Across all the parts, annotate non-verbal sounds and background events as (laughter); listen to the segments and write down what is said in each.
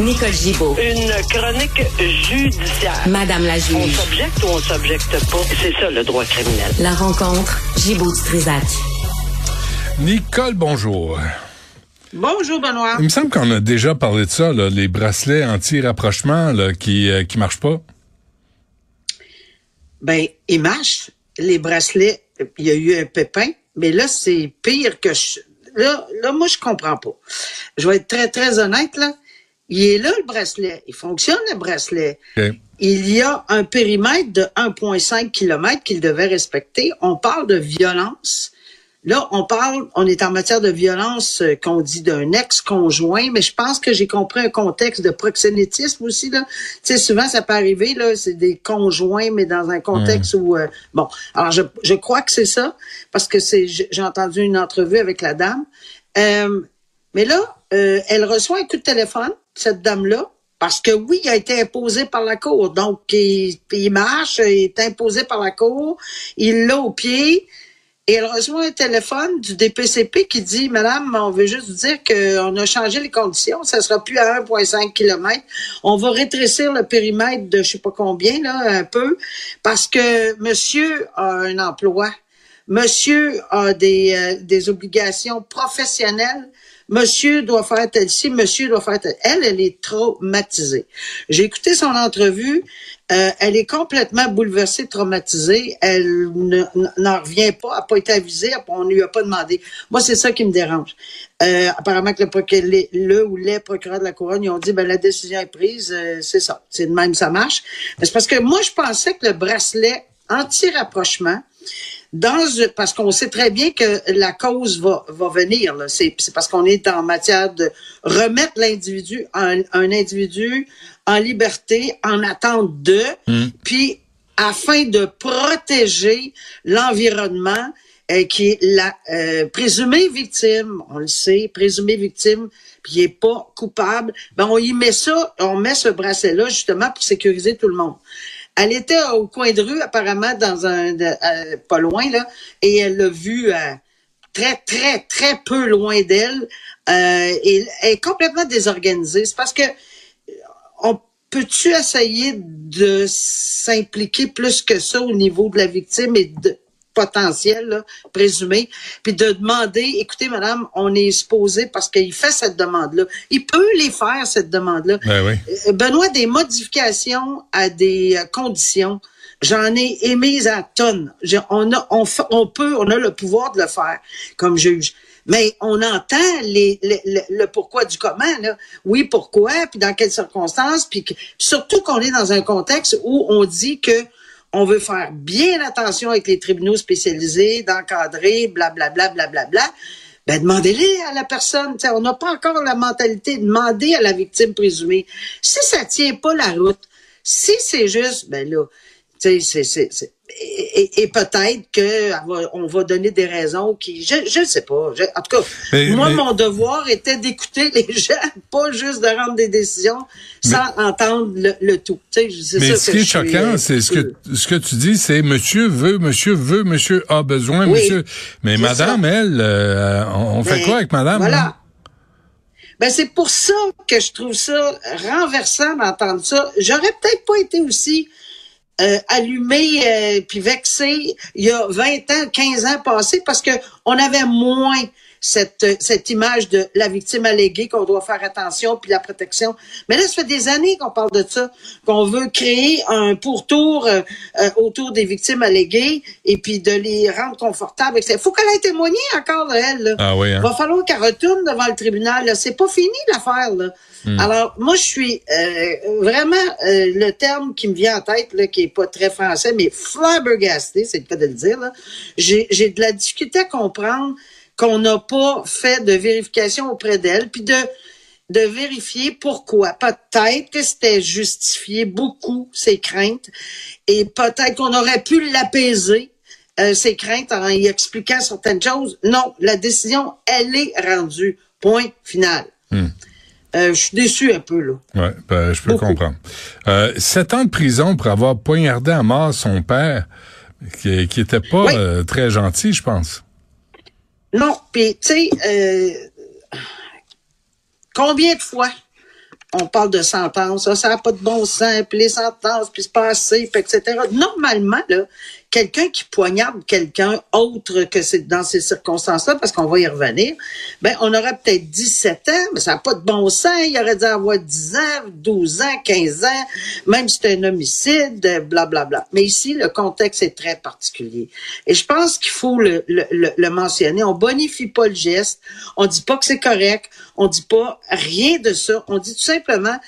Nicole Gibaud. Une chronique judiciaire. Madame la On juge. s'objecte ou on s'objecte pas? C'est ça le droit criminel. La rencontre Gibaud-Strisac. Nicole, bonjour. Bonjour, Benoît. Il me semble qu'on a déjà parlé de ça, là, les bracelets anti-rapprochement là, qui euh, qui marchent pas. Ben, ils marchent. Les bracelets, il y a eu un pépin, mais là, c'est pire que je... Là, là, moi, je comprends pas. Je vais être très, très honnête, là. Il est là, le bracelet. Il fonctionne, le bracelet. Il y a un périmètre de 1,5 km qu'il devait respecter. On parle de violence. Là, on parle, on est en matière de violence euh, qu'on dit d'un ex-conjoint, mais je pense que j'ai compris un contexte de proxénétisme aussi. Là. Tu sais, souvent, ça peut arriver, là, c'est des conjoints, mais dans un contexte où... euh, bon, alors je, je crois que c'est ça, parce que c'est j'ai j'ai entendu une entrevue avec la dame. Euh, mais là, euh, elle reçoit un coup de téléphone, cette dame-là, parce que oui, il a été imposé par la Cour. Donc, il, marche, il est imposé par la Cour, il l'a au pied, et elle reçoit un téléphone du DPCP qui dit, Madame, on veut juste dire qu'on a changé les conditions, ça sera plus à 1,5 km. On va rétrécir le périmètre de je sais pas combien, un peu, parce que monsieur a un emploi. Monsieur a des, euh, des obligations professionnelles. Monsieur doit faire tel ci, monsieur doit faire tel. Elle, elle est traumatisée. J'ai écouté son entrevue. Euh, elle est complètement bouleversée, traumatisée. Elle ne- n'en revient pas, elle n'a pas été avisée, on ne lui a pas demandé. Moi, c'est ça qui me dérange. Euh, apparemment que le, le ou les procureurs de la couronne, ils ont dit, ben la décision est prise, euh, c'est ça. C'est de même, ça marche. Mais C'est parce que moi, je pensais que le bracelet anti-rapprochement, dans parce qu'on sait très bien que la cause va, va venir. là. C'est, parce qu'on est en matière de remettre l'individu, un, un individu en liberté, en attente de, puis afin de protéger l'environnement euh, qui est la euh, présumée victime, on le sait, présumée victime, puis il est pas coupable, ben on y met ça, on met ce bracelet-là justement pour sécuriser tout le monde. Elle était au coin de rue, apparemment, dans un euh, pas loin, là, et elle l'a vu euh, très, très, très peu loin d'elle. Euh, et elle est complètement désorganisée. C'est parce que on peut-tu essayer de s'impliquer plus que ça au niveau de la victime et de potentiel, là, présumé, puis de demander, écoutez, madame, on est supposé, parce qu'il fait cette demande-là, il peut les faire, cette demande-là. Ben oui. Euh, Benoît, des modifications à des euh, conditions, j'en ai émises à tonnes. On, a, on, peut, on a le pouvoir de le faire comme juge. Mais on entend les, les- le, le pourquoi du comment. Là. Oui, pourquoi, puis dans quelles circonstances, puis que- surtout qu'on est dans un contexte où on dit que on veut faire bien attention avec les tribunaux spécialisés, d'encadrer, blablabla, blablabla. Ben, demandez-les à la personne. On n'a pas encore la mentalité. Demandez à la victime présumée. Si ça tient pas la route, si c'est juste, ben là, tu sais, c'est, c'est, et, peut-être que on va donner des raisons qui, je, je sais pas. Je- en tout cas, Mais- moi, mais- mon devoir était d'écouter les (laughs) gens, pas juste de rendre des décisions sans entendre le, le tout. Tu sais, c'est Mais ça ce qui est choquant, euh, c'est ce que euh, ce que tu dis, c'est monsieur veut, monsieur veut, monsieur a besoin, Oui, monsieur. Mais madame, ça. elle, euh, on, on fait quoi avec madame? Voilà. hein? Ben, c'est pour ça que je trouve ça renversant d'entendre ça. J'aurais peut-être pas été aussi euh, allumé euh, puis vexé il y a 20 ans, 15 ans passés parce que on avait moins cette, euh, cette image de la victime alléguée, qu'on doit faire attention, puis la protection. Mais là, ça fait des années qu'on parle de ça, qu'on veut créer un pourtour euh, euh, autour des victimes alléguées et puis de les rendre confortables. Il faut qu'elle ait témoigné encore, elle. Là. Ah oui, hein? Va falloir qu'elle retourne devant le tribunal. C'est pas fini l'affaire. là. Hmm. Alors, moi, je suis euh, vraiment euh, le terme qui me vient en tête, là, qui est pas très français, mais flabbergasté, c'est le cas de le dire. j'ai de la difficulté à comprendre qu'on n'a pas fait de vérification auprès d'elle, puis de de vérifier pourquoi. Peut-être que c'était justifié beaucoup ses craintes, et peut-être qu'on aurait pu l'apaiser euh, ses craintes en y expliquant certaines choses. Non, la décision, elle est rendue. Point final. Euh, je suis déçu un peu, là. Ouais, ben, je peux Beaucoup. comprendre. Euh, sept ans de prison pour avoir poignardé à mort son père, qui, qui était pas Oui. euh, très gentil, je pense. Non, puis tu sais, euh, combien de fois on parle de sentences, ça n'a pas de bon sens, puis les sentences, puis c'est pas puis etc. Normalement, là, quelqu'un qui poignarde quelqu'un autre que c'est dans ces circonstances-là, parce qu'on va y revenir, ben, on aurait peut-être 17 ans, mais ça n'a pas de bon sens. Il aurait dû avoir 10 ans, 12 ans, 15 ans, même si c'est un homicide, blablabla. Bla, bla. Mais ici, le contexte est très particulier. Et je pense qu'il faut le, le, le, mentionner. On bonifie pas le geste. On dit pas que c'est correct. On dit pas rien de ça. On dit tout simplement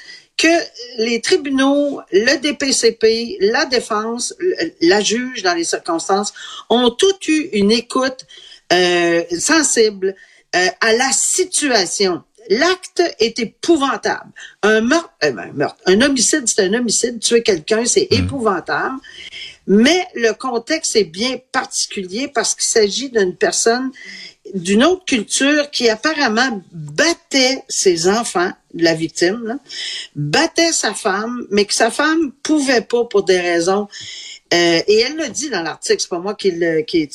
que les tribunaux, le DPCP, la défense, la juge dans les circonstances ont tout eu une écoute euh, sensible euh, à la situation. L'acte est épouvantable. Un meurtre, euh, ben, un, meurtre, un homicide, c'est un homicide. Tuer quelqu'un, c'est mmh. épouvantable. Mais le contexte est bien particulier parce qu'il s'agit d'une personne d'une autre culture qui apparemment battait ses enfants, la victime, battait sa femme, mais que sa femme pouvait pas pour des raisons. Euh, et elle le dit dans l'article, c'est pas moi qui le. Qui,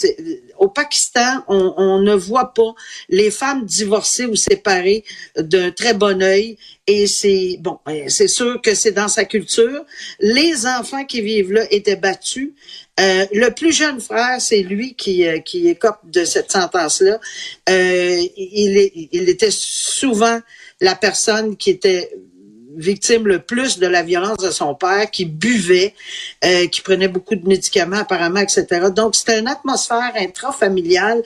au Pakistan, on, on, ne voit pas les femmes divorcées ou séparées d'un très bon œil. Et c'est bon, ben, c'est sûr que c'est dans sa culture. Les enfants qui vivent là étaient battus. Euh, le plus jeune frère, c'est lui qui, euh, qui écope de cette sentence-là. Euh, il, est, il était souvent la personne qui était victime le plus de la violence de son père, qui buvait, euh, qui prenait beaucoup de médicaments apparemment, etc. Donc, c'était une atmosphère intrafamiliale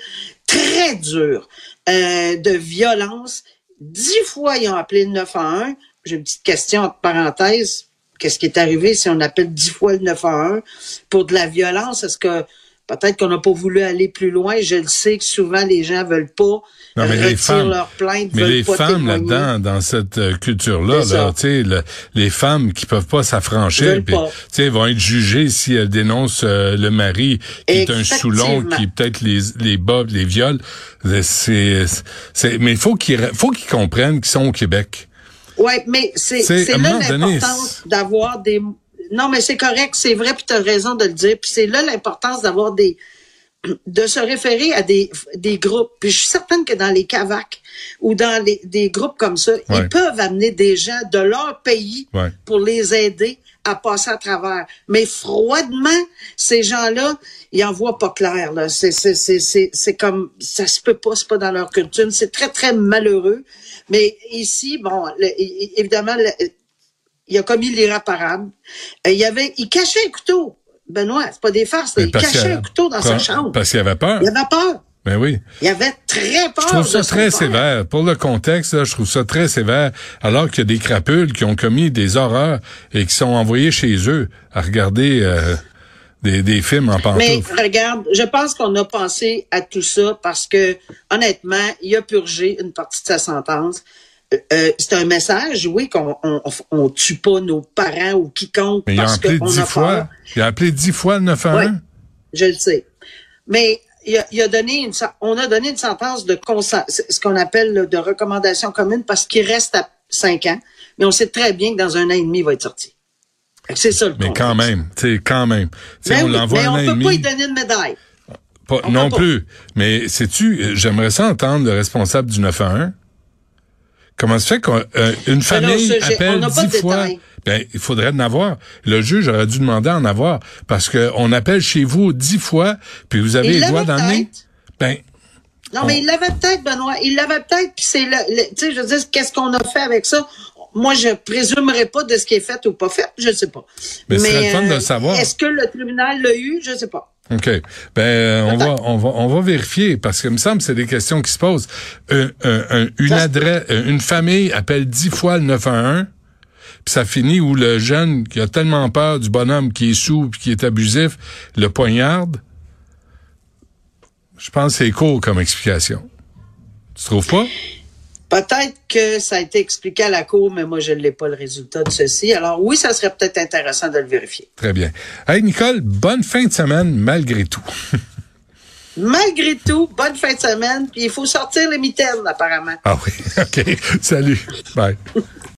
très dure euh, de violence. Dix fois, ils ont appelé le 911. J'ai une petite question entre parenthèses qu'est-ce qui est arrivé si on appelle dix fois le 911 pour de la violence? Est-ce que peut-être qu'on n'a pas voulu aller plus loin? Je le sais que souvent les gens veulent pas non, mais les femmes, leur plainte, mais les femmes là-dedans, dans cette euh, culture-là, là, le, les femmes qui peuvent pas s'affranchir, vont être jugées si elles dénoncent euh, le mari qui est un soulon, qui peut-être les les bas, les viols. C'est, mais il faut qu'ils faut qu'ils comprennent qu'ils sont au Québec. Oui, mais c'est là l'importance d'avoir des... Non, mais c'est correct, c'est vrai, puis tu as raison de le dire. Puis c'est là l'importance d'avoir des de se référer à des, des groupes. Puis je suis certaine que dans les CAVAC ou dans les, des groupes comme ça, ils peuvent amener des gens de leur pays pour les aider à passer à travers. Mais froidement, ces gens-là, ils en voient pas clair. Là. C'est, c'est, c'est, c'est, c'est comme ça se peut pas, c'est pas dans leur culture. C'est très, très malheureux. Mais ici, bon, évidemment, il a commis l'irréparable. Euh, il y avait, il cachait un couteau. Benoît, c'est pas des farces. il cachait un couteau dans sa chambre. Parce qu'il avait peur. Il avait peur. Ben oui. Il avait très peur. Je trouve ça très sévère. Pour le contexte, je trouve ça très sévère. Alors qu'il y a des crapules qui ont commis des horreurs et qui sont envoyés chez eux à regarder euh, des, des films en pantoufles. Mais regarde, je pense qu'on a pensé à tout ça parce que, honnêtement, il a purgé une partie de sa sentence. Euh, c'est un message, oui, qu'on on, on, tue pas nos parents ou quiconque. Mais il a appelé dix fois. Il a appelé dix fois le 911. Oui, je le sais. Mais il a, il a, donné une, on a donné une sentence de ce qu'on appelle de recommandation commune parce qu'il reste à cinq ans. Mais on sait très bien que dans un an et demi, il va être sorti. C'est ça le Mais quand même, tu sais, quand même. Mais, on l'envoie mais on peut pas lui donner une médaille. non plus. Mais sais-tu, j'aimerais ça entendre le responsable du 911 Comment se fait qu'une euh, famille appelle dix fois? Ben, il faudrait en avoir. Le juge aurait dû demander en avoir parce que on appelle chez vous dix fois, puis vous avez les doigts dans le nez. Ben, non, mais il l'avait peut-être, Benoît. Il l'avait peut-être, puis c'est le, tu sais, je veux dire, qu'est-ce qu'on a fait avec ça? Moi, je présumerai pas de ce qui est fait ou pas fait, je sais pas. Mais, mais c'est fun de le savoir. Est-ce que le tribunal l'a eu? Je sais pas. OK. Ben, euh, on va, on va, on va vérifier parce que il me semble que c'est des questions qui se posent. une adresse, une famille appelle dix fois le 911, puis ça finit où le jeune qui a tellement peur du bonhomme qui est sous puis qui est abusif le poignarde. Je pense que c'est court comme explication. Tu trouves pas? Peut-être que ça a été expliqué à la Cour, mais moi, je ne l'ai pas le résultat de ceci. Alors oui, ça serait peut-être intéressant de le vérifier. Très bien. Hey, Nicole, bonne fin de semaine malgré tout. (laughs) malgré tout, bonne fin de semaine. Puis il faut sortir les mitaines, apparemment. Ah oui, (laughs) OK. Salut. Bye.